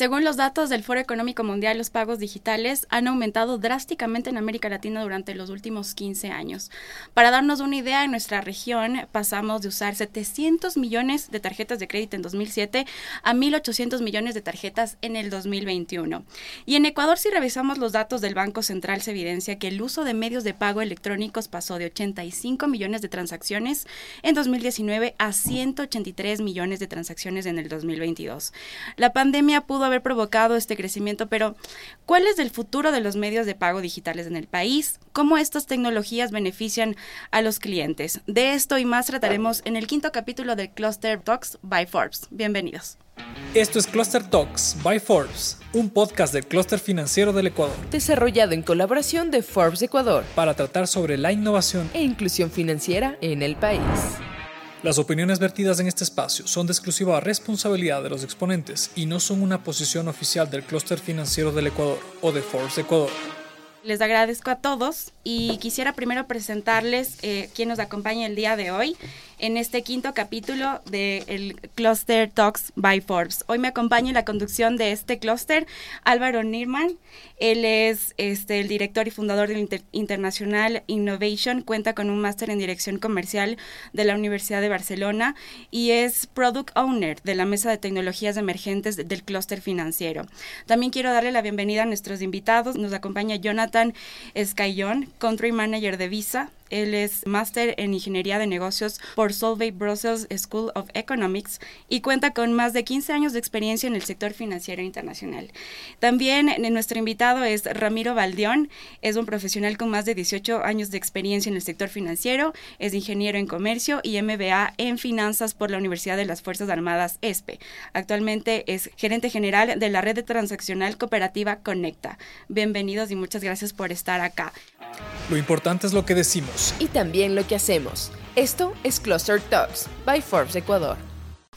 Según los datos del Foro Económico Mundial, los pagos digitales han aumentado drásticamente en América Latina durante los últimos 15 años. Para darnos una idea, en nuestra región pasamos de usar 700 millones de tarjetas de crédito en 2007 a 1.800 millones de tarjetas en el 2021. Y en Ecuador, si revisamos los datos del Banco Central, se evidencia que el uso de medios de pago electrónicos pasó de 85 millones de transacciones en 2019 a 183 millones de transacciones en el 2022. La pandemia pudo haber provocado este crecimiento, pero ¿cuál es el futuro de los medios de pago digitales en el país? ¿Cómo estas tecnologías benefician a los clientes? De esto y más trataremos en el quinto capítulo de Cluster Talks by Forbes. Bienvenidos. Esto es Cluster Talks by Forbes, un podcast del clúster financiero del Ecuador. Desarrollado en colaboración de Forbes Ecuador. Para tratar sobre la innovación e inclusión financiera en el país. Las opiniones vertidas en este espacio son de exclusiva responsabilidad de los exponentes y no son una posición oficial del clúster financiero del Ecuador o de Forbes Ecuador. Les agradezco a todos y quisiera primero presentarles eh, quién nos acompaña el día de hoy en este quinto capítulo del Cluster Talks by Forbes. Hoy me acompaña en la conducción de este clúster Álvaro Nirman. Él es este, el director y fundador del International Innovation, cuenta con un máster en dirección comercial de la Universidad de Barcelona y es Product Owner de la Mesa de Tecnologías Emergentes del clúster financiero. También quiero darle la bienvenida a nuestros invitados. Nos acompaña Jonathan Escayón, Country Manager de Visa, él es máster en Ingeniería de Negocios por Solvay Brussels School of Economics y cuenta con más de 15 años de experiencia en el sector financiero internacional. También nuestro invitado es Ramiro Valdión, es un profesional con más de 18 años de experiencia en el sector financiero, es ingeniero en comercio y MBA en finanzas por la Universidad de las Fuerzas Armadas ESPE. Actualmente es gerente general de la red transaccional cooperativa Conecta. Bienvenidos y muchas gracias por estar acá. Lo importante es lo que decimos y también lo que hacemos. Esto es Cluster Talks by Forbes Ecuador.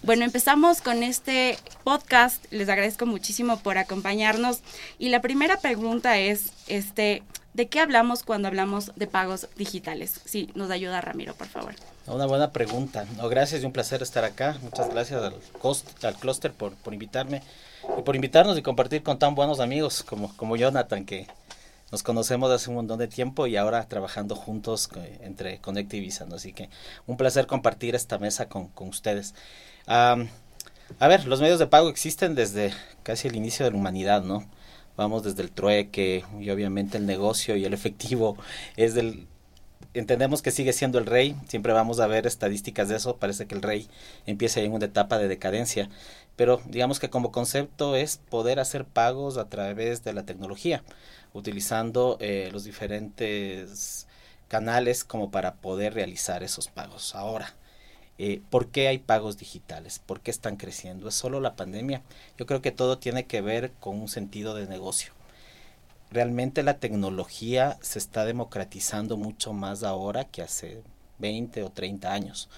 Bueno, empezamos con este podcast. Les agradezco muchísimo por acompañarnos. Y la primera pregunta es, este, ¿de qué hablamos cuando hablamos de pagos digitales? Sí, nos ayuda Ramiro, por favor. Una buena pregunta. No, gracias y un placer estar acá. Muchas gracias al, cost, al Cluster por, por invitarme y por invitarnos y compartir con tan buenos amigos como, como Jonathan, que, nos conocemos hace un montón de tiempo y ahora trabajando juntos eh, entre Connect y Visa, Así que un placer compartir esta mesa con, ustedes. a ver, los medios de pago existen desde casi el inicio de la humanidad, ¿no? Vamos desde el trueque y obviamente el negocio y el efectivo es del... Entendemos que sigue siendo el rey, siempre vamos a ver estadísticas de eso, parece que el rey empieza en una etapa de decadencia, pero digamos que como concepto es poder hacer pagos a través de la tecnología utilizando eh, los diferentes canales como para poder realizar esos pagos. Ahora, eh, ¿por qué hay pagos digitales? ¿Por qué están creciendo? ¿Es solo la pandemia? Yo creo que todo tiene que ver con un sentido de negocio. Realmente la tecnología se está democratizando mucho más ahora que hace 20 o 30 años.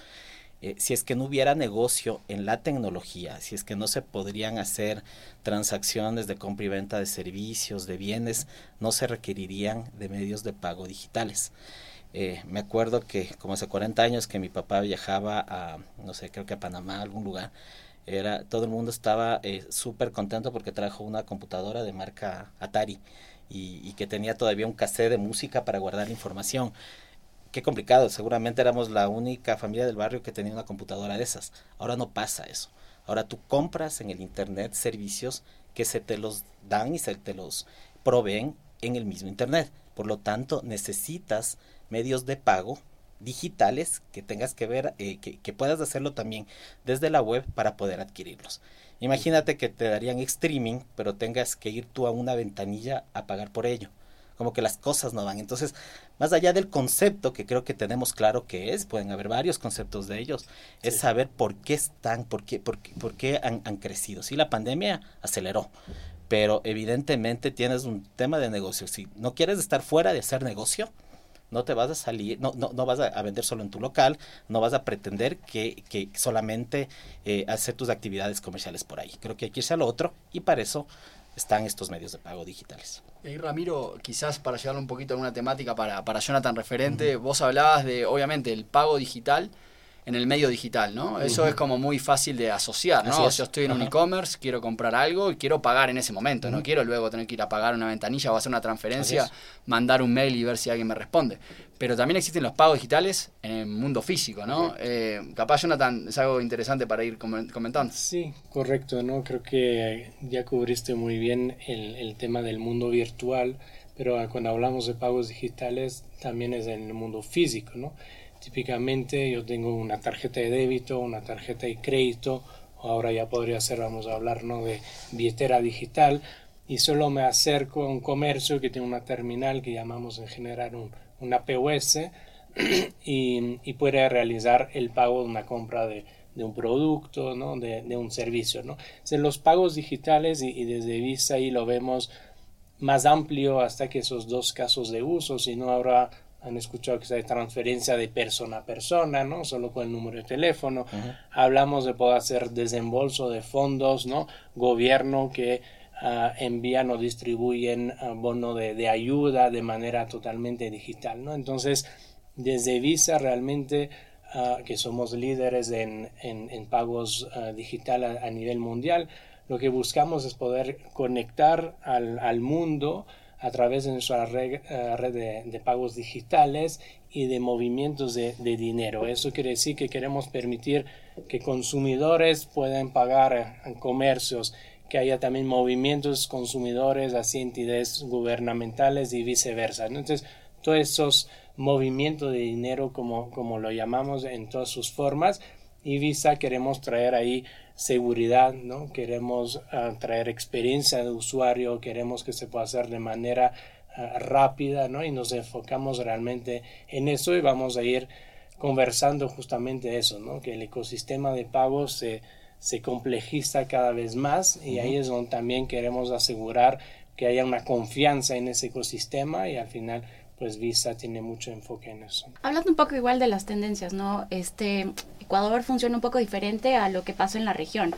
Eh, si es que no hubiera negocio en la tecnología, si es que no se podrían hacer transacciones de compra y venta de servicios, de bienes, no se requerirían de medios de pago digitales. Eh, me acuerdo que como hace 40 años que mi papá viajaba a, no sé, creo que a Panamá, algún lugar, era, todo el mundo estaba eh, súper contento porque trajo una computadora de marca Atari y, y, que tenía todavía un cassette de música para guardar información qué complicado, seguramente éramos la única familia del barrio que tenía una computadora de esas. Ahora no pasa eso. Ahora tú compras en el Internet servicios que se te los dan y se te los proveen en el mismo Internet. Por lo tanto, necesitas medios de pago digitales que tengas que ver, eh, que, que, puedas hacerlo también desde la web para poder adquirirlos. Imagínate que te darían streaming, pero tengas que ir tú a una ventanilla a pagar por ello como que las cosas no van. Entonces, más allá del concepto que creo que tenemos claro que es, pueden haber varios conceptos de ellos, es saber por qué están, por qué, por qué, han, crecido. Sí, la pandemia aceleró, pero evidentemente tienes un tema de negocio. Si no quieres estar fuera de hacer negocio, no te vas a salir, no, no, no vas a, vender solo en tu local, no vas a pretender que, que solamente eh, hacer tus actividades comerciales por ahí. Creo que hay que irse a lo otro y para eso están estos medios de pago digitales. Y Ramiro, quizás para llevarle un poquito a una temática para, para Jonathan referente, vos hablabas de, obviamente, el pago digital en el medio digital, ¿no? Eso es como muy fácil de asociar, ¿no? Yo estoy en un e-commerce, quiero comprar algo y quiero pagar en ese momento, no quiero luego tener que ir a pagar una ventanilla o hacer una transferencia, mandar un mail y ver si alguien me responde. Pero también existen los pagos digitales en el mundo físico, ¿no? Eh, capaz, Jonathan, es algo interesante para ir comentando. Sí, correcto, ¿no? Creo que ya cubriste muy bien el, el tema del mundo virtual, pero cuando hablamos de pagos digitales también es en el mundo físico, ¿no? Típicamente yo tengo una tarjeta de débito, una tarjeta de crédito, o ahora ya podría ser, vamos a hablar, ¿no? de billetera digital, y solo me acerco a un comercio que tiene una terminal que llamamos en general un, una POS y, y, puede realizar el pago de una compra de, de un producto, ¿no? de, de, un servicio. ¿no? los pagos digitales y, y, desde Visa ahí lo vemos más amplio hasta que esos dos casos de uso, si no habrá han escuchado que se transferencia de persona a persona, ¿no? Solo con el número de teléfono. Hablamos de poder hacer desembolso de fondos, ¿no? Gobierno que uh, envían o distribuyen uh, bono de, de, ayuda de manera totalmente digital, ¿no? Entonces, desde Visa realmente, uh, que somos líderes en, en, en pagos digital a, a, nivel mundial, lo que buscamos es poder conectar al, al mundo a través de nuestra red, uh, red de, pagos digitales y de movimientos de, dinero. Eso quiere decir que queremos permitir que consumidores puedan pagar en comercios, que haya también movimientos consumidores hacia entidades gubernamentales y viceversa. Entonces, todos esos movimientos de dinero, como, como lo llamamos en todas sus formas, y Visa queremos traer ahí seguridad, ¿no? Queremos uh, traer experiencia de usuario, queremos que se pueda hacer de manera uh, rápida, ¿no? Y nos enfocamos realmente en eso y vamos a ir conversando justamente eso, ¿no? Que el ecosistema de pagos se, se complejiza cada vez más y uh -huh. ahí es donde también queremos asegurar que haya una confianza en ese ecosistema y al final pues Visa tiene mucho enfoque en eso. Hablando un poco igual de las tendencias, ¿no? Este Ecuador funciona un poco diferente a lo que pasa en la región.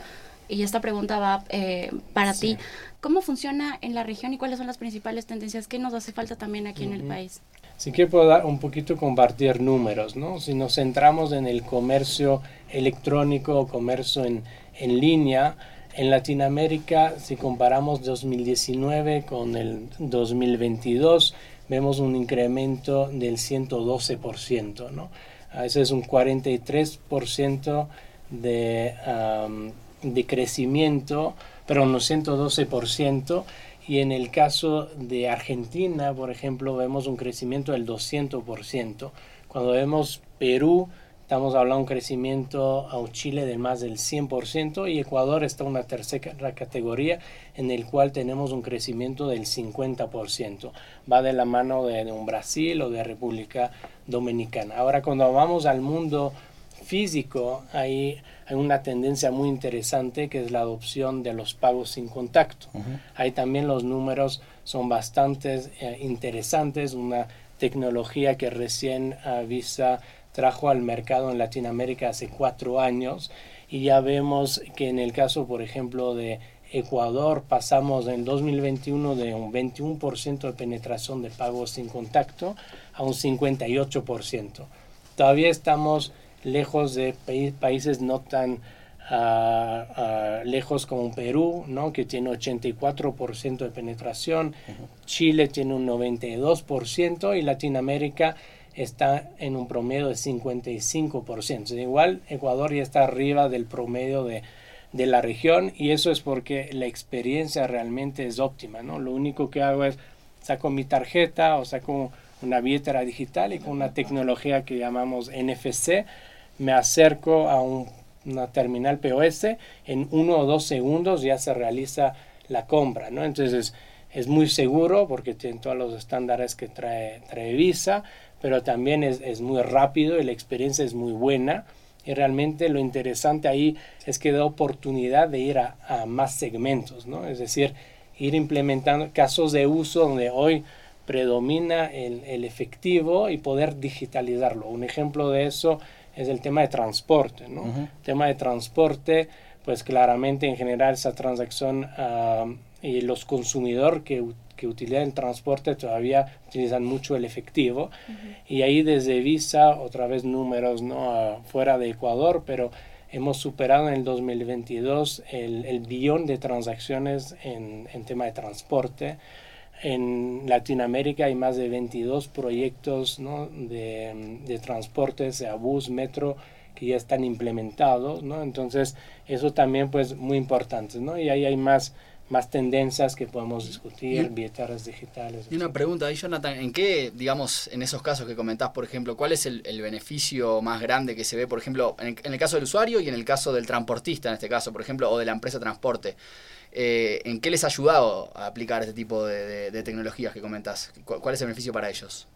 Y esta pregunta va eh, para sí. ti. ¿Cómo funciona en la región y cuáles son las principales tendencias que nos hace falta también aquí uh -huh. en el país? Sí que puedo dar un poquito compartir números, ¿no? Si nos centramos en el comercio electrónico o comercio en, en línea, en Latinoamérica, si comparamos 2019 con el 2022, vemos un incremento del 112%, ¿no? Eso es un 43% de, de crecimiento, pero un 112%. Y en el caso de Argentina, por ejemplo, vemos un crecimiento del 200%. Cuando vemos Perú, estamos hablando de un crecimiento a Chile de más del 100% y Ecuador está en una tercera categoría en el cual tenemos un crecimiento del 50%. Va de la mano de, de un Brasil o de República Dominicana. Ahora, cuando vamos al mundo físico, hay, hay una tendencia muy interesante que es la adopción de los pagos sin contacto. Uh -huh. Ahí también los números son bastante eh, interesantes, una tecnología que recién uh, Visa trajo al mercado en Latinoamérica hace cuatro años y ya vemos que en el caso, por ejemplo, de Ecuador pasamos en 2021 de un 21% de penetración de pagos sin contacto a un 58%. Todavía estamos lejos de países no tan uh, uh, lejos como Perú, ¿no? que tiene 84% de penetración, uh -huh. Chile tiene un 92% y Latinoamérica está en un promedio de 55%. Igual Ecuador ya está arriba del promedio de, de la región y eso es porque la experiencia realmente es óptima. ¿no? Lo único que hago es saco mi tarjeta o saco una billetera digital y con una tecnología que llamamos NFC me acerco a un, una terminal POS, en uno o dos segundos ya se realiza la compra, ¿no? Entonces es muy seguro porque tiene todos los estándares que trae, trae Visa, pero también es, es muy rápido y la experiencia es muy buena. Y realmente lo interesante ahí es que da oportunidad de ir a, a más segmentos, ¿no? Es decir, ir implementando casos de uso donde hoy predomina el, el, efectivo y poder digitalizarlo. Un ejemplo de eso es el tema de transporte, ¿no? Uh -huh. Tema de transporte, pues claramente en general esa transacción uh, y los consumidores que, que utilizan el transporte todavía utilizan mucho el efectivo. Y ahí desde Visa, otra vez números no fuera de Ecuador, pero hemos superado en el 2022 el, el billón de transacciones en, en tema de transporte. En Latinoamérica hay más de 22 proyectos ¿no? de, de transporte, sea bus, metro, que ya están implementados, ¿no? Entonces, eso también pues muy importante, ¿no? Y ahí hay más más tendencias que podemos discutir, billeteras digitales. Y una pregunta ahí, Jonathan, ¿en qué, digamos, en esos casos que comentás, por ejemplo, cuál es el, beneficio más grande que se ve, por ejemplo, en el, caso del usuario y en el caso del transportista, en este caso, por ejemplo, o de la empresa de transporte? Eh, ¿En qué les ha ayudado a aplicar este tipo de, tecnologías que comentás? ¿Cuál, es el beneficio para ellos?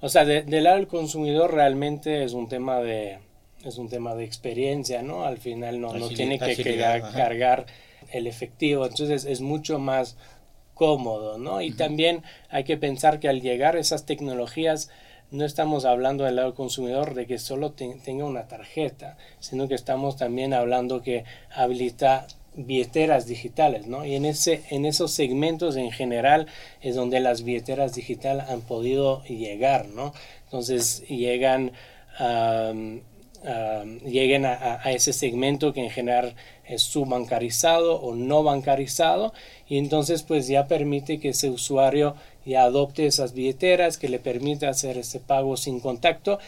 O sea, del lado del consumidor realmente es un tema de es un tema de experiencia, ¿no? Al final no, no tiene que, cargar el efectivo, entonces es mucho más cómodo, ¿no? Y también hay que pensar que al llegar esas tecnologías no estamos hablando del lado del consumidor de que solo tenga una tarjeta, sino que estamos también hablando que habilita billeteras digitales, ¿no? Y en, ese, en esos segmentos en general es donde las billeteras digitales han podido llegar, ¿no? Entonces llegan a lleguen a, ese segmento que en general es subbancarizado o no bancarizado y entonces pues ya permite que ese usuario ya adopte esas billeteras que le permite hacer ese pago sin contacto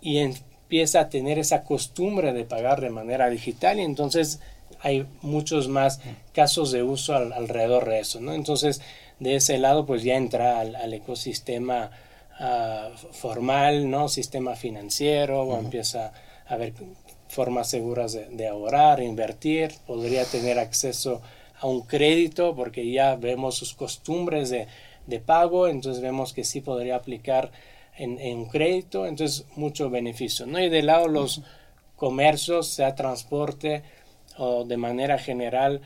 y empieza a tener esa costumbre de pagar de manera digital y entonces hay muchos más casos de uso alrededor de eso, ¿no? Entonces de ese lado pues ya entra al, ecosistema ah, formal, ¿no? Sistema financiero o empieza a ver formas seguras de, ahorrar, invertir, podría tener acceso a un crédito porque ya vemos sus costumbres de, pago, entonces vemos que sí podría aplicar en, en, un crédito, entonces mucho beneficio. ¿no? Y de lado los comercios, sea transporte o de manera general,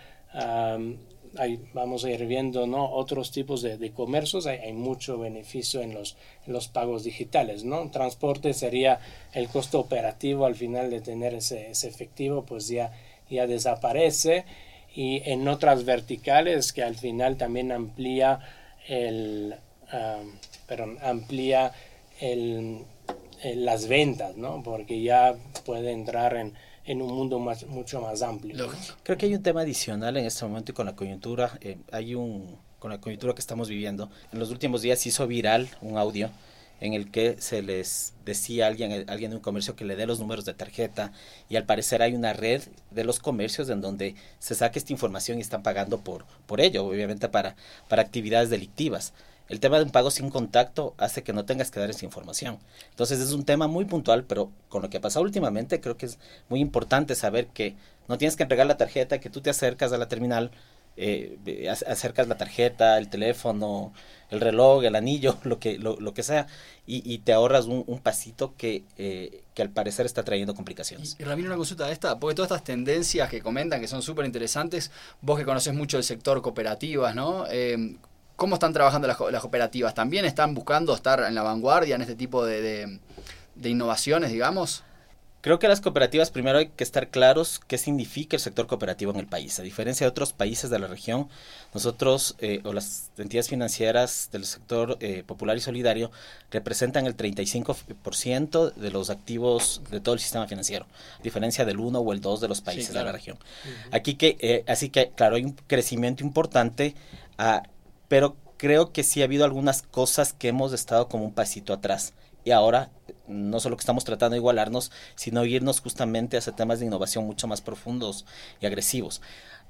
vamos a ir viendo ¿no? otros tipos de, comercios, hay, mucho beneficio en los, los pagos digitales. ¿no? Transporte sería el costo operativo al final de tener ese, efectivo, pues ya, ya desaparece. Y en otras verticales que al final también amplía el, amplía el, las ventas, ¿no? porque ya puede entrar en en un mundo mucho más amplio. Creo que hay un tema adicional en este momento y con la coyuntura, eh, hay un, con la coyuntura que estamos viviendo. En los últimos días se hizo viral un audio en el que se les decía a alguien, alguien de un comercio que le dé los números de tarjeta y al parecer hay una red de los comercios en donde se saca esta información y están pagando por, por ello, obviamente para, para actividades delictivas. El tema de un pago sin contacto hace que no tengas que dar esa información. Entonces es un tema muy puntual, pero con lo que ha pasado últimamente creo que es muy importante saber que no tienes que entregar la tarjeta, que tú te acercas a la terminal, eh, acercas la tarjeta, el teléfono, el reloj, el anillo, lo que, lo, que sea, y, te ahorras un, pasito que, eh, que al parecer está trayendo complicaciones. Y, Ramiro, una consulta de esta, porque todas estas tendencias que comentan, que son súper interesantes, vos que conoces mucho el sector cooperativas, ¿no? Eh, ¿Cómo están trabajando las, las, cooperativas? ¿También están buscando estar en la vanguardia en este tipo de, innovaciones, digamos? Creo que las cooperativas primero hay que estar claros qué significa el sector cooperativo en el país. A diferencia de otros países de la región, nosotros eh, o las entidades financieras del sector eh, popular y solidario representan el 35% de los activos de todo el sistema financiero, a diferencia del 1 o el 2 de los países de la región. Aquí que, eh, así que, claro, hay un crecimiento importante a pero creo que sí ha habido algunas cosas que hemos estado como un pasito atrás. Y ahora no solo que estamos tratando de igualarnos, sino irnos justamente hacia temas de innovación mucho más profundos y agresivos.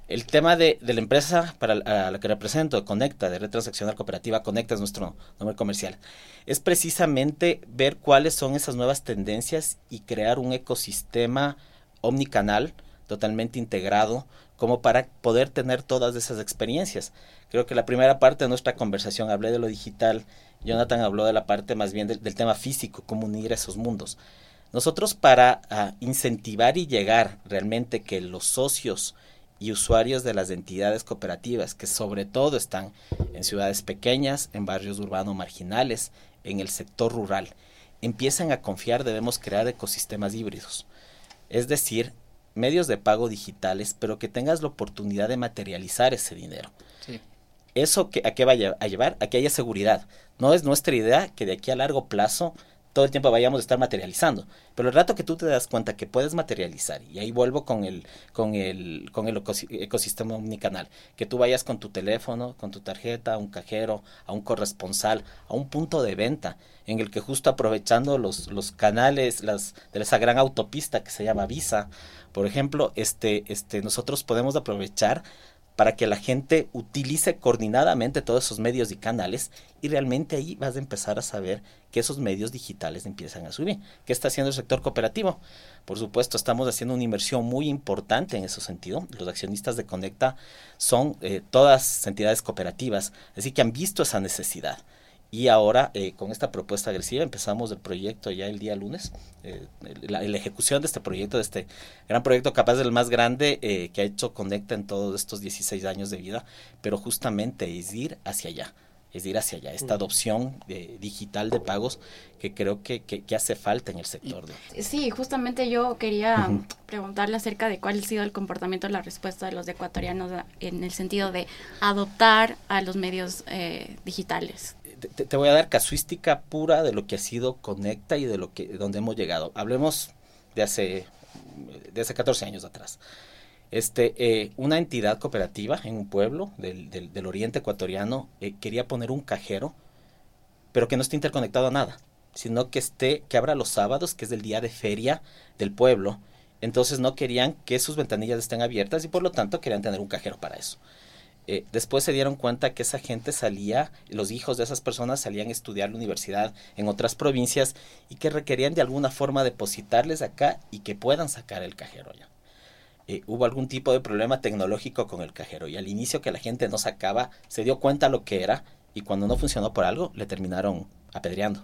El tema de, la empresa para la, que represento, Conecta, de red transaccional cooperativa, Conecta es nuestro nombre comercial, es precisamente ver cuáles son esas nuevas tendencias y crear un ecosistema omnicanal totalmente integrado como para poder tener todas esas experiencias. Creo que la primera parte de nuestra conversación hablé de lo digital, Jonathan habló de la parte más bien del, tema físico, cómo unir esos mundos. Nosotros para ah, incentivar y llegar realmente que los socios y usuarios de las entidades cooperativas, que sobre todo están en ciudades pequeñas, en barrios urbanos marginales, en el sector rural, empiecen a confiar, debemos crear ecosistemas híbridos. Es decir, medios de pago digitales, pero que tengas la oportunidad de materializar ese dinero. ¿Eso que, a qué va a llevar? A que haya seguridad. No es nuestra idea que de aquí a largo plazo todo el tiempo vayamos a estar materializando. Pero el rato que tú te das cuenta que puedes materializar, y ahí vuelvo con el, con el, con el ecosistema omnicanal, que tú vayas con tu teléfono, con tu tarjeta, a un cajero, a un corresponsal, a un punto de venta, en el que justo aprovechando los, los canales las, de esa gran autopista que se llama Visa, por ejemplo, este, este, nosotros podemos aprovechar para que la gente utilice coordinadamente todos esos medios y canales y realmente ahí vas a empezar a saber que esos medios digitales empiezan a subir. ¿Qué está haciendo el sector cooperativo? Por supuesto, estamos haciendo una inversión muy importante en ese sentido. Los accionistas de Conecta son eh, todas entidades cooperativas, así que han visto esa necesidad. Y ahora, eh, con esta propuesta agresiva, empezamos el proyecto ya el día lunes. Eh, la, ejecución de este proyecto, de este gran proyecto, capaz del más grande eh, que ha hecho Conecta en todos estos 16 años de vida, pero justamente es ir hacia allá, es ir hacia allá, esta adopción digital de pagos que creo que, que, hace falta en el sector. Sí, justamente yo quería preguntarle acerca de cuál ha sido el comportamiento, la respuesta de los ecuatorianos en el sentido de adoptar a los medios digitales te, voy a dar casuística pura de lo que ha sido Conecta y de lo que donde hemos llegado. Hablemos de hace de hace 14 años atrás. Este, eh, una entidad cooperativa en un pueblo del, del, oriente ecuatoriano eh, quería poner un cajero, pero que no esté interconectado a nada, sino que esté, que abra los sábados, que es el día de feria del pueblo. Entonces no querían que sus ventanillas estén abiertas y por lo tanto querían tener un cajero para eso. Eh, después se dieron cuenta que esa gente salía, los hijos de esas personas salían a estudiar la universidad en otras provincias y que requerían de alguna forma depositarles acá y que puedan sacar el cajero ya. Eh, hubo algún tipo de problema tecnológico con el cajero y al inicio que la gente no sacaba, se dio cuenta lo que era y cuando no funcionó por algo, le terminaron apedreando.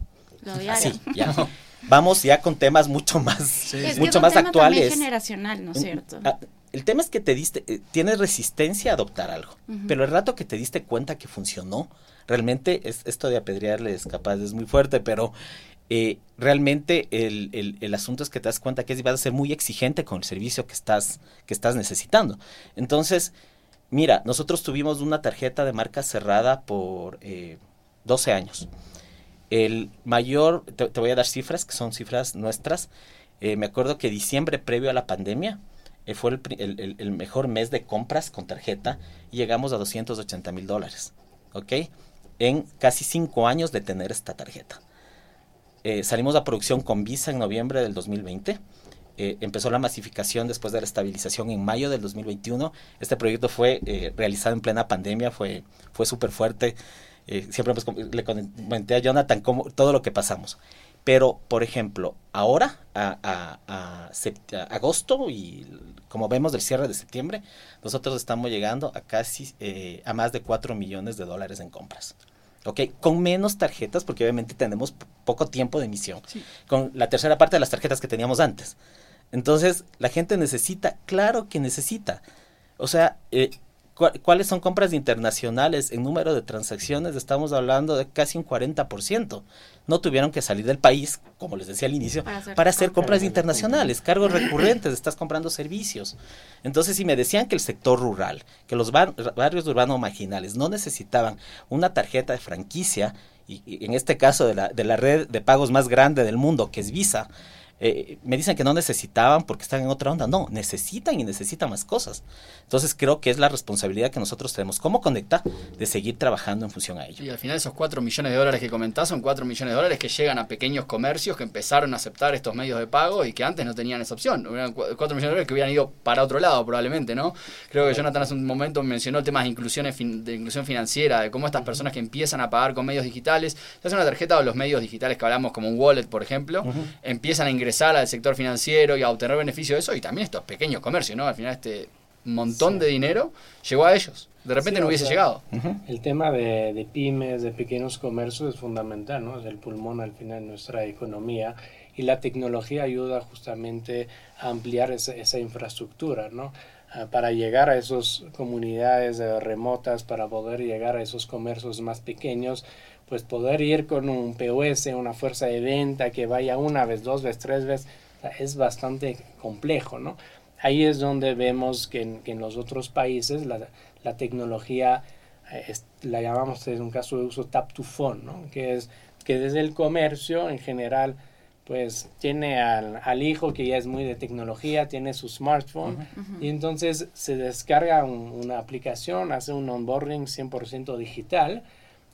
Así, ya. Vamos ya con temas mucho más, mucho más actuales. generacional, ¿no es cierto? El tema es que te diste, eh, tienes resistencia a adoptar algo, pero el rato que te diste cuenta que funcionó, realmente es, esto de apedrearles capaz es muy fuerte, pero eh, realmente el, el, asunto es que te das cuenta que vas a ser muy exigente con el servicio que estás, que estás necesitando. Entonces, mira, nosotros tuvimos una tarjeta de marca cerrada por eh, 12 años. El mayor, te, voy a dar cifras, que son cifras nuestras. Eh, me acuerdo que diciembre previo a la pandemia, fue el, mejor mes de compras con tarjeta y llegamos a 280 mil dólares, ¿ok? En casi cinco años de tener esta tarjeta. Eh, salimos a producción con Visa en noviembre del 2020. Eh, empezó la masificación después de la estabilización en mayo del 2021. Este proyecto fue realizado en plena pandemia, fue, fue súper fuerte. siempre pues, le comenté a Jonathan todo lo que pasamos. Pero, por ejemplo, ahora, a, agosto y como vemos del cierre de septiembre, nosotros estamos llegando a casi eh, a más de 4 millones de dólares en compras. ¿ok? Con menos tarjetas, porque obviamente tenemos poco tiempo de emisión, con la tercera parte de las tarjetas que teníamos antes. Entonces, la gente necesita, claro que necesita. O sea, eh, ¿Cuáles son compras internacionales en número de transacciones? Estamos hablando de casi un 40%. No tuvieron que salir del país, como les decía al inicio, para hacer, compras internacionales, cargos recurrentes, estás comprando servicios. Entonces, si me decían que el sector rural, que los barrios urbanos marginales no necesitaban una tarjeta de franquicia, y, en este caso de la, de la red de pagos más grande del mundo, que es Visa, eh, me dicen que no necesitaban porque están en otra onda. No, necesitan y necesitan más cosas. Entonces creo que es la responsabilidad que nosotros tenemos como Conecta de seguir trabajando en función a ello. Y al final esos 4 millones de dólares que comentás son 4 millones de dólares que llegan a pequeños comercios que empezaron a aceptar estos medios de pago y que antes no tenían esa opción. 4 millones de dólares que hubieran ido para otro lado probablemente, ¿no? Creo que Jonathan hace un momento mencionó temas de inclusión, de inclusión financiera, de cómo estas personas que empiezan a pagar con medios digitales, ya sea una tarjeta o los medios digitales que hablamos como un wallet, por ejemplo, empiezan a ingresar ingresar al sector financiero y a obtener beneficio de eso, y también estos pequeños comercios, ¿no? Al final este montón de dinero llegó a ellos. De repente no hubiese llegado. El tema de, pymes, de pequeños comercios es fundamental, ¿no? Es el pulmón al final de nuestra economía y la tecnología ayuda justamente a ampliar esa, esa infraestructura, ¿no? Ah, para llegar a esas comunidades remotas, para poder llegar a esos comercios más pequeños, pues poder ir con un POS, una fuerza de venta que vaya una vez, dos veces, tres veces, es bastante complejo, ¿no? Ahí es donde vemos que en, los otros países la, tecnología la llamamos en un caso de uso tap to phone, ¿no? que es que desde el comercio en general pues tiene al, al, hijo que ya es muy de tecnología, tiene su smartphone y entonces se descarga una aplicación, hace un onboarding 100% digital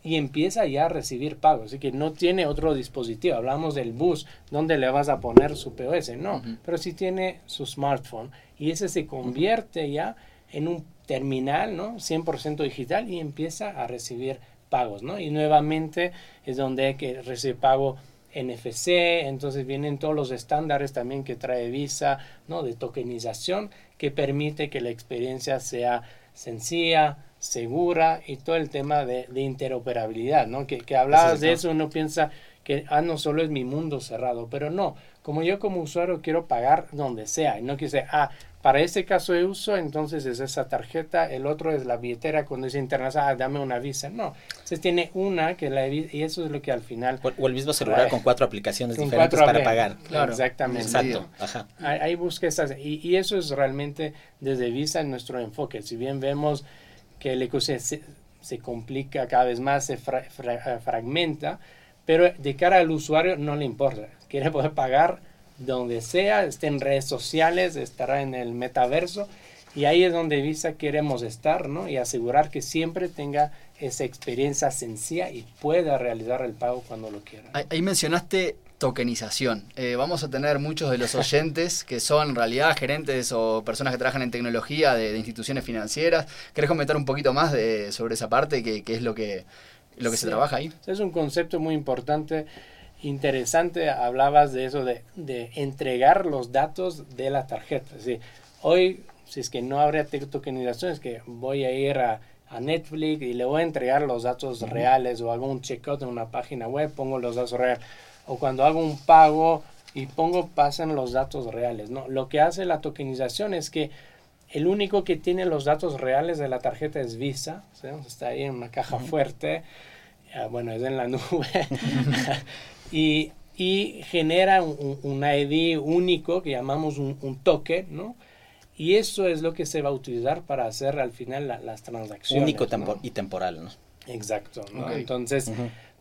y empieza ya a recibir pagos. Así que no tiene otro dispositivo. Hablamos del bus, donde le vas a poner su POS? No, pero sí tiene su smartphone y ese se convierte ya en un terminal, ¿no? 100% digital y empieza a recibir pagos, ¿no? Y nuevamente es donde hay que recibir pago NFC, entonces vienen todos los estándares también que trae Visa, ¿no? De tokenización que permite que la experiencia sea sencilla, segura y todo el tema de, interoperabilidad, ¿no? Que, que hablabas de eso, uno piensa que, ah, no solo es mi mundo cerrado, pero no, como yo como usuario quiero pagar donde sea, y no quise, ah, para este caso de uso, entonces es esa tarjeta, el otro es la billetera cuando es internacional, ah, dame una visa. No, se tiene una que la y eso es lo que al final... O, el mismo celular con cuatro aplicaciones diferentes para pagar. Claro, exactamente. Exacto. Ajá. Ahí, busca esas, y, y, eso es realmente desde Visa en nuestro enfoque. Si bien vemos que el ecosistema se, complica cada vez más, se fragmenta, pero de cara al usuario no le importa. Quiere poder pagar donde sea, esté en redes sociales, estará en el metaverso. Y ahí es donde Visa queremos estar, ¿no? Y asegurar que siempre tenga esa experiencia sencilla y pueda realizar el pago cuando lo quiera. Ahí, mencionaste tokenización. Eh, vamos a tener muchos de los oyentes que son en realidad gerentes o personas que trabajan en tecnología de, instituciones financieras. ¿Querés comentar un poquito más de, sobre esa parte? ¿Qué, es lo que, lo que se trabaja ahí? Es un concepto muy importante interesante, hablabas de eso, de, de entregar los datos de la tarjeta. Sí, hoy, si es que no habría tokenización, es que voy a ir a, a, Netflix y le voy a entregar los datos reales o hago un checkout en una página web, pongo los datos reales. O cuando hago un pago y pongo, pasan los datos reales. ¿no? Lo que hace la tokenización es que el único que tiene los datos reales de la tarjeta es Visa, está ahí en una caja fuerte, ah, bueno, es en la nube. y, y genera un, un, ID único que llamamos un, un, token, ¿no? Y eso es lo que se va a utilizar para hacer al final las transacciones. Único y temporal, ¿no? Exacto, ¿no? Entonces,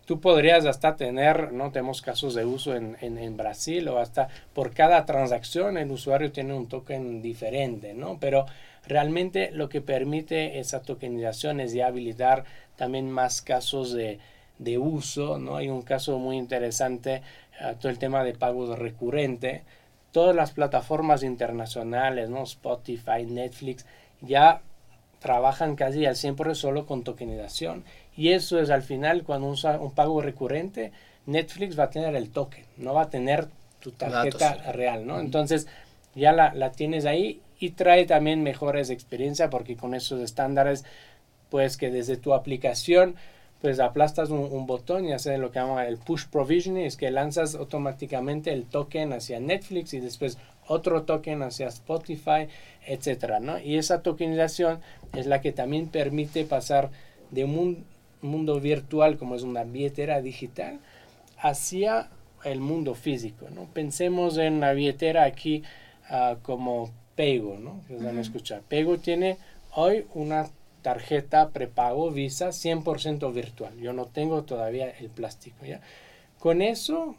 tú podrías hasta tener, ¿no? Tenemos casos de uso en, en, en, Brasil o hasta por cada transacción el usuario tiene un token diferente, ¿no? Pero realmente lo que permite esa tokenización es ya habilitar también más casos de de uso, ¿no? Hay un caso muy interesante, uh, todo el tema de pagos recurrente. Todas las plataformas internacionales, ¿no? Spotify, Netflix, ya trabajan casi al 100% solo con tokenización. Y eso es al final, cuando usa un pago recurrente, Netflix va a tener el token, no va a tener tu tarjeta real, ¿no? Entonces, ya la, la tienes ahí y trae también mejores experiencias porque con esos estándares, pues que desde tu aplicación pues aplastas un, botón y hace lo que llama el push provisioning, es que lanzas automáticamente el token hacia Netflix y después otro token hacia Spotify, etcétera, ¿no? Y esa tokenización es la que también permite pasar de un mundo virtual como es una billetera digital hacia el mundo físico, ¿no? Pensemos en la billetera aquí uh, como Pego, ¿no? Que van a escuchar. Pego tiene hoy una tarjeta prepago Visa 100% virtual. Yo no tengo todavía el plástico, ¿ya? Con eso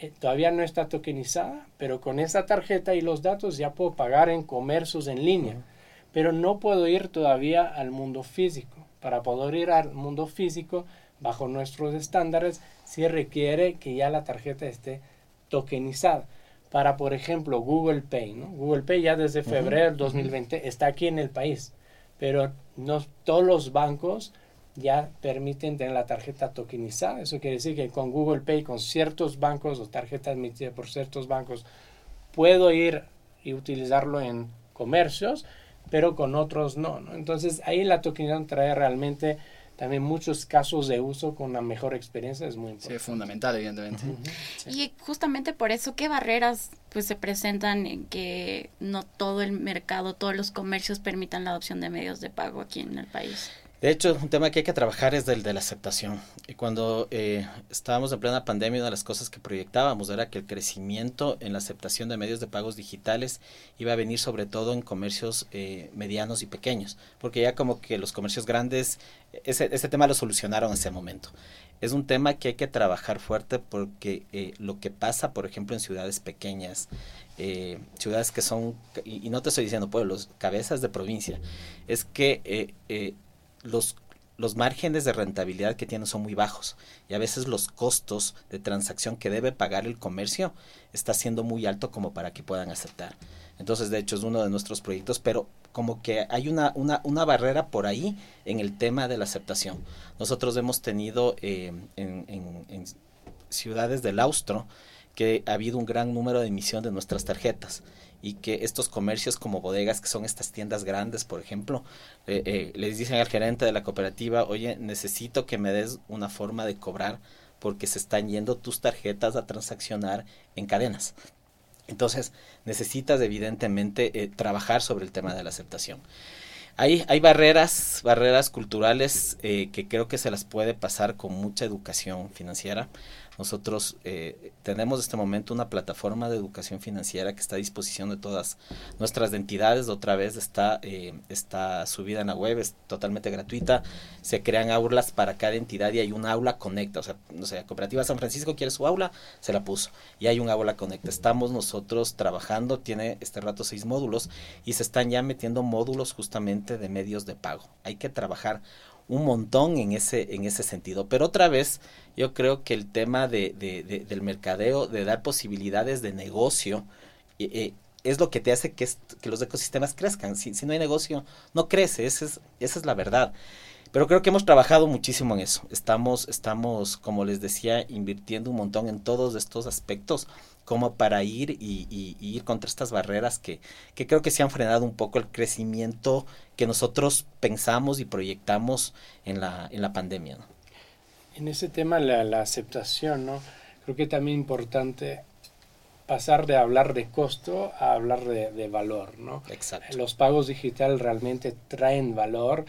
eh, todavía no está tokenizada, pero con esa tarjeta y los datos ya puedo pagar en comercios en línea. Pero no puedo ir todavía al mundo físico. Para poder ir al mundo físico, bajo nuestros estándares, sí requiere que ya la tarjeta esté tokenizada. Para, por ejemplo, Google Pay. ¿no? Google Pay ya desde febrero del 2020 está aquí en el país pero no todos los bancos ya permiten tener la tarjeta tokenizada. Eso quiere decir que con Google Pay, con ciertos bancos o tarjetas emitidas por ciertos bancos, puedo ir y utilizarlo en comercios, pero con otros no. ¿no? Entonces ahí la tokenización trae realmente también muchos casos de uso con una mejor experiencia es muy importante. Sí, es fundamental, evidentemente. Y justamente por eso, ¿qué barreras pues se presentan en que no todo el mercado, todos los comercios permitan la adopción de medios de pago aquí en el país? De hecho, un tema que hay que trabajar es el de la aceptación. Y cuando eh, estábamos en plena pandemia, una de las cosas que proyectábamos era que el crecimiento en la aceptación de medios de pagos digitales iba a venir sobre todo en comercios eh, medianos y pequeños, porque ya como que los comercios grandes, ese, ese tema lo solucionaron en ese momento. Es un tema que hay que trabajar fuerte porque eh, lo que pasa, por ejemplo, en ciudades pequeñas, ciudades que son, y, no te estoy diciendo pueblos, cabezas de provincia, es que los, los márgenes de rentabilidad que tienen son muy bajos y a veces los costos de transacción que debe pagar el comercio está siendo muy alto como para que puedan aceptar. Entonces, de hecho, es uno de nuestros proyectos, pero como que hay una, una, una barrera por ahí en el tema de la aceptación. Nosotros hemos tenido eh, en, en, en ciudades del Austro que ha habido un gran número de emisión de nuestras tarjetas y que estos comercios como bodegas, que son estas tiendas grandes, por ejemplo, eh, eh, les dicen al gerente de la cooperativa, oye, necesito que me des una forma de cobrar porque se están yendo tus tarjetas a transaccionar en cadenas. Entonces, necesitas evidentemente eh, trabajar sobre el tema de la aceptación. Hay, hay barreras, barreras culturales que creo que se las puede pasar con mucha educación financiera. Nosotros eh, tenemos en este momento una plataforma de educación financiera que está a disposición de todas nuestras entidades. Otra vez está, eh, está subida en la web, es totalmente gratuita. Se crean aulas para cada entidad y hay un aula conecta. O sea, no sé, Cooperativa San Francisco quiere su aula, se la puso. Y hay un aula conecta. Estamos nosotros trabajando, tiene este rato seis módulos y se están ya metiendo módulos justamente de medios de pago. Hay que trabajar un montón en ese, en ese sentido. Pero otra vez, yo creo que el tema de, de, del mercadeo, de dar posibilidades de negocio, eh, eh, es lo que te hace que, que los ecosistemas crezcan. Si, si, no hay negocio, no crece, esa es, esa es la verdad. Pero creo que hemos trabajado muchísimo en eso. Estamos, estamos, como les decía, invirtiendo un montón en todos estos aspectos como para ir y, ir contra estas barreras que, que, creo que se han frenado un poco el crecimiento que nosotros pensamos y proyectamos en la, en la pandemia. ¿no? En ese tema, la, la aceptación, ¿no? creo que también importante pasar de hablar de costo a hablar de, de valor. ¿no? Exacto. Los pagos digitales realmente traen valor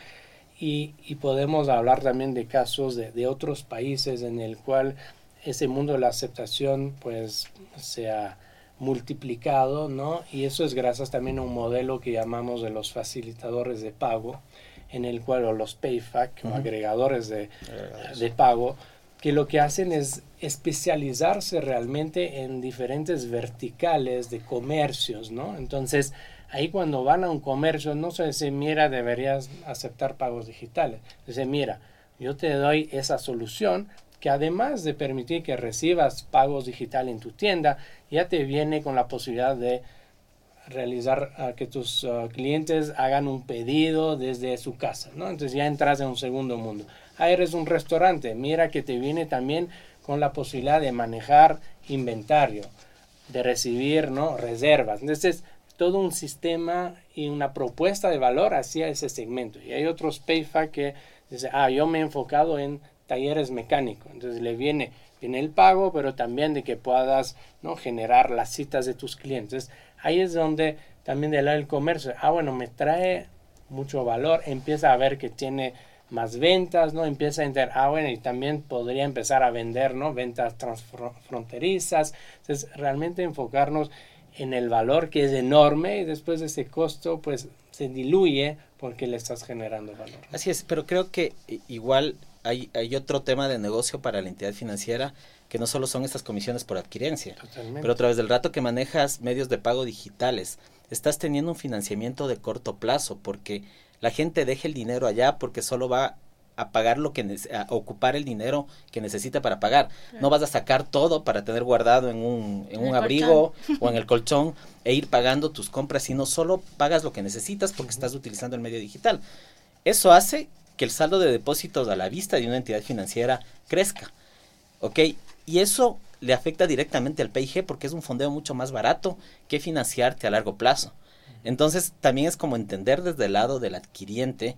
y, y podemos hablar también de casos de, de, otros países en el cual ese mundo de la aceptación pues se ha multiplicado, ¿no? Y eso es gracias también a un modelo que llamamos de los facilitadores de pago, en el cual o los PayFac o agregadores de, de pago, que lo que hacen es especializarse realmente en diferentes verticales de comercios, ¿no? Entonces, Ahí cuando van a un comercio no se dice, mira, deberías aceptar pagos digitales. Dice, mira, yo te doy esa solución que además de permitir que recibas pagos digitales en tu tienda, ya te viene con la posibilidad de realizar uh, que tus uh, clientes hagan un pedido desde su casa, ¿no? Entonces ya entras en un segundo mundo. Ah, eres un restaurante, mira que te viene también con la posibilidad de manejar inventario, de recibir, ¿no? Reservas. Entonces, todo un sistema y una propuesta de valor hacia ese segmento. Y hay otros PayFac que dicen, ah, yo me he enfocado en talleres mecánicos. Entonces le viene, viene el pago, pero también de que puedas ¿no? generar las citas de tus clientes. Ahí es donde también del lado del comercio, ah, bueno, me trae mucho valor, empieza a ver que tiene más ventas, ¿no? Empieza a entender, ah, bueno, y también podría empezar a vender, ¿no? Ventas transfronterizas. Entonces, realmente enfocarnos en el valor que es enorme y después de ese costo pues se diluye porque le estás generando valor. Así es, pero creo que igual hay, hay otro tema de negocio para la entidad financiera que no solo son estas comisiones por adquirencia, pero a través del rato que manejas medios de pago digitales, estás teniendo un financiamiento de corto plazo porque la gente deja el dinero allá porque solo va a pagar lo que a ocupar el dinero que necesita para pagar. No vas a sacar todo para tener guardado en un, en un abrigo o en el colchón e ir pagando tus compras, sino solo pagas lo que necesitas porque estás utilizando el medio digital. Eso hace que el saldo de depósitos a la vista de una entidad financiera crezca. ¿Ok? Y eso le afecta directamente al PIG porque es un fondeo mucho más barato que financiarte a largo plazo. Entonces, también es como entender desde el lado del adquiriente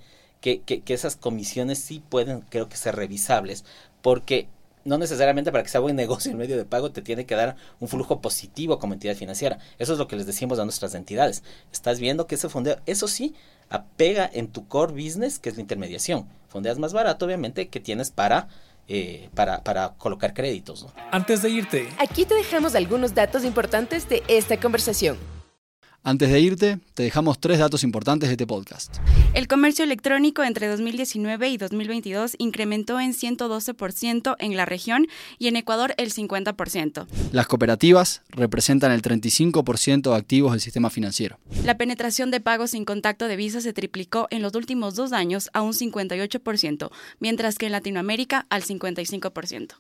que, que, esas comisiones sí pueden, creo que, ser revisables, porque no necesariamente para que sea buen negocio el medio de pago te tiene que dar un flujo positivo como entidad financiera. Eso es lo que les decimos a nuestras entidades. Estás viendo que ese fondeo, eso sí, apega en tu core business, que es la intermediación. Fondeas más barato, obviamente, que tienes para eh, para, para, colocar créditos. Antes de irte, aquí te dejamos algunos datos importantes de esta conversación. Antes de irte, te dejamos tres datos importantes de este podcast. El comercio electrónico entre 2019 y 2022 incrementó en 112% en la región y en Ecuador el 50%. Las cooperativas representan el 35% de activos del sistema financiero. La penetración de pagos sin contacto de visa se triplicó en los últimos dos años a un 58%, mientras que en Latinoamérica al 55%.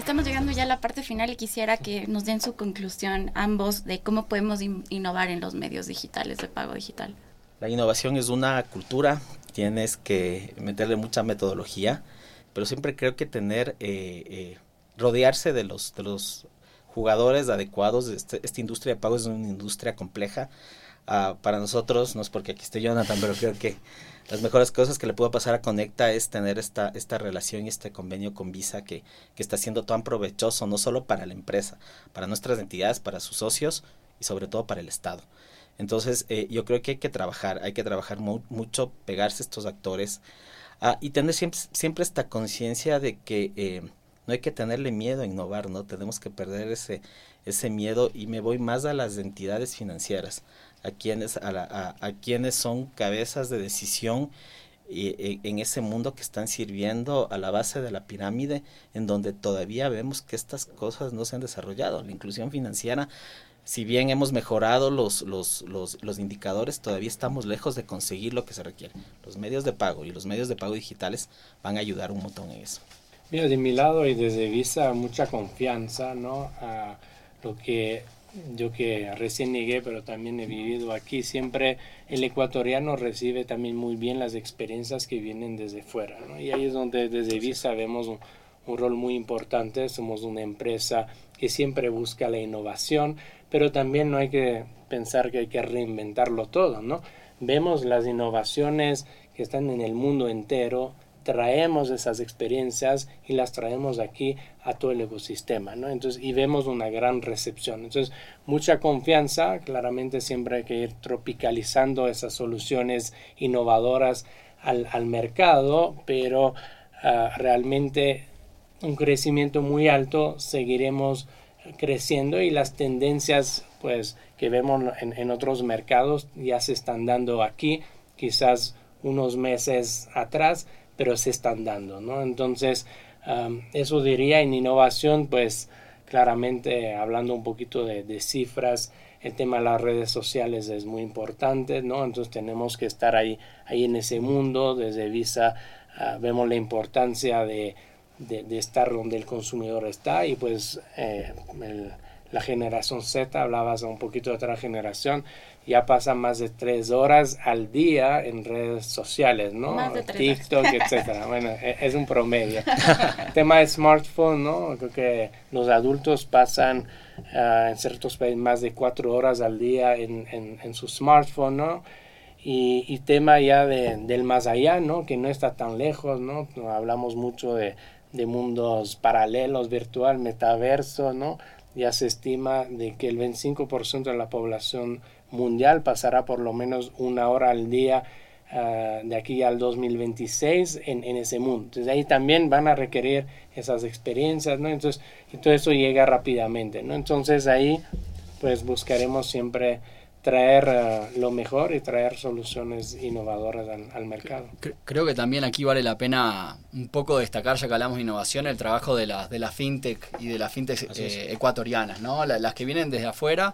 Estamos llegando ya a la parte final y quisiera que nos den su conclusión ambos de cómo podemos innovar en los medios digitales de pago digital. La innovación es una cultura, tienes que meterle mucha metodología, pero siempre creo que tener, eh, eh, rodearse de los, de los jugadores adecuados. Este, esta industria de pagos es una industria compleja. Ah, para nosotros, no es porque aquí esté Jonathan, pero creo que las mejores cosas que le puede pasar a Conecta es tener esta, esta relación y este convenio con Visa que, que está siendo tan provechoso, no solo para la empresa, para nuestras entidades, para sus socios y sobre todo para el Estado. Entonces, eh, yo creo que hay que trabajar, hay que trabajar mucho, pegarse a estos actores ah, y tener siempre, siempre esta conciencia de que eh, no hay que tenerle miedo a innovar, ¿no? Tenemos que perder ese, ese miedo y me voy más a las entidades financieras a quienes, a, a, quienes son cabezas de decisión y, en ese mundo que están sirviendo a la base de la pirámide, en donde todavía vemos que estas cosas no se han desarrollado. La inclusión financiera, si bien hemos mejorado los, los, los, los indicadores, todavía estamos lejos de conseguir lo que se requiere. Los medios de pago y los medios de pago digitales van a ayudar un montón en eso. Mira, de mi lado y desde Visa, mucha confianza, ¿no? A lo que yo que recién llegué, pero también he vivido aquí, siempre el ecuatoriano recibe también muy bien las experiencias que vienen desde fuera. ¿no? Y ahí es donde desde Visa vemos un, rol muy importante. Somos una empresa que siempre busca la innovación, pero también no hay que pensar que hay que reinventarlo todo. ¿no? Vemos las innovaciones que están en el mundo entero traemos esas experiencias y las traemos aquí a todo el ecosistema, ¿no? Entonces, y vemos una gran recepción. Entonces, mucha confianza, claramente siempre hay que ir tropicalizando esas soluciones innovadoras al, al mercado, pero ah, realmente un crecimiento muy alto, seguiremos creciendo y las tendencias pues que vemos en, en otros mercados ya se están dando aquí, quizás unos meses atrás, pero se están dando, ¿no? Entonces, eso diría en innovación, pues claramente hablando un poquito de, cifras, el tema de las redes sociales es muy importante, ¿no? Entonces tenemos que estar ahí, ahí en ese mundo, desde Visa ah, vemos la importancia de, de, estar donde el consumidor está y pues eh, la generación Z, hablabas un poquito de otra generación, ya pasan más de tres horas al día en redes sociales, ¿no? TikTok, etcétera. Bueno, e, es un promedio. tema de smartphone, ¿no? Creo que los adultos pasan ah, en ciertos países más de cuatro horas al día en, en, su smartphone, ¿no? Y, y, tema ya de, del más allá, ¿no? Que no está tan lejos, ¿no? Hablamos mucho de, de mundos paralelos, virtual, metaverso, ¿no? Ya se estima de que el 25% de la población mundial pasará por lo menos una hora al día ah, de aquí al 2026 en, en, ese mundo. Entonces ahí también van a requerir esas experiencias, ¿no? Entonces, y todo eso llega rápidamente, ¿no? Entonces ahí pues buscaremos siempre traer ah, lo mejor y traer soluciones innovadoras al, mercado. Creo que también aquí vale la pena un poco destacar, ya que hablamos de innovación, el trabajo de las de la fintech y de las fintech eh, ecuatorianas, ¿no? las que vienen desde afuera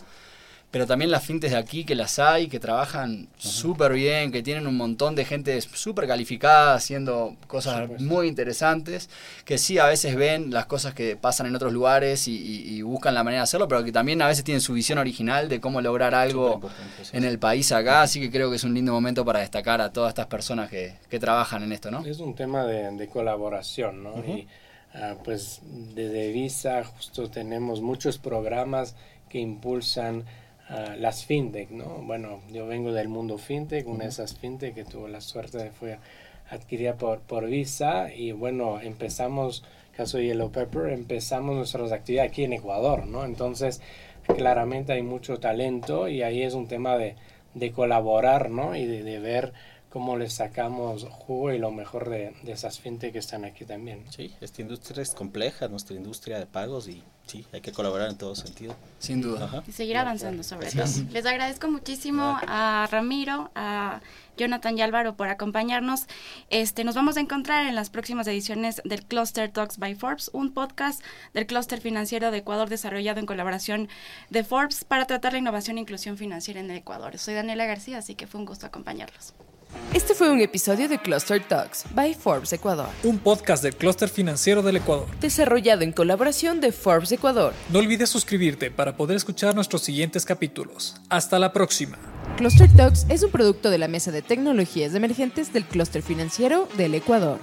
pero también las fintes de aquí que las hay, que trabajan súper bien, que tienen un montón de gente súper calificada haciendo cosas muy interesantes, que sí a veces ven las cosas que pasan en otros lugares y, buscan la manera de hacerlo, pero que también a veces tienen su visión original de cómo lograr algo en el país acá, así que creo que es un lindo momento para destacar a todas estas personas que, trabajan en esto, ¿no? Es un tema de, colaboración, ¿no? Y ah, pues desde Visa justo tenemos muchos programas que impulsan las fintech, ¿no? Bueno, yo vengo del mundo fintech, una de esas fintech que tuvo la suerte de fue adquirida por, por Visa y bueno, empezamos caso Yellow Pepper, empezamos nuestras actividades aquí en Ecuador, ¿no? Entonces, claramente hay mucho talento y ahí es un tema de, de colaborar, ¿no? Y de, de ver cómo les sacamos jugo y lo mejor de, de esas fintech que están aquí también. Sí, esta industria es compleja, nuestra industria de pagos y sí, hay que colaborar en todo sentido. Sin duda. Y seguir avanzando sobre todo. Les agradezco muchísimo a Ramiro, a Jonathan y Álvaro por acompañarnos. Este, nos vamos a encontrar en las próximas ediciones del Cluster Talks by Forbes, un podcast del clúster financiero de Ecuador desarrollado en colaboración de Forbes para tratar la innovación e inclusión financiera en el Ecuador. Soy Daniela García, así que fue un gusto acompañarlos. Este fue un episodio de Cluster Talks by Forbes Ecuador. Un podcast del clúster financiero del Ecuador. Desarrollado en colaboración de Forbes Ecuador. No olvides suscribirte para poder escuchar nuestros siguientes capítulos. Hasta la próxima. Cluster Talks es un producto de la Mesa de Tecnologías Emergentes del Clúster Financiero del Ecuador.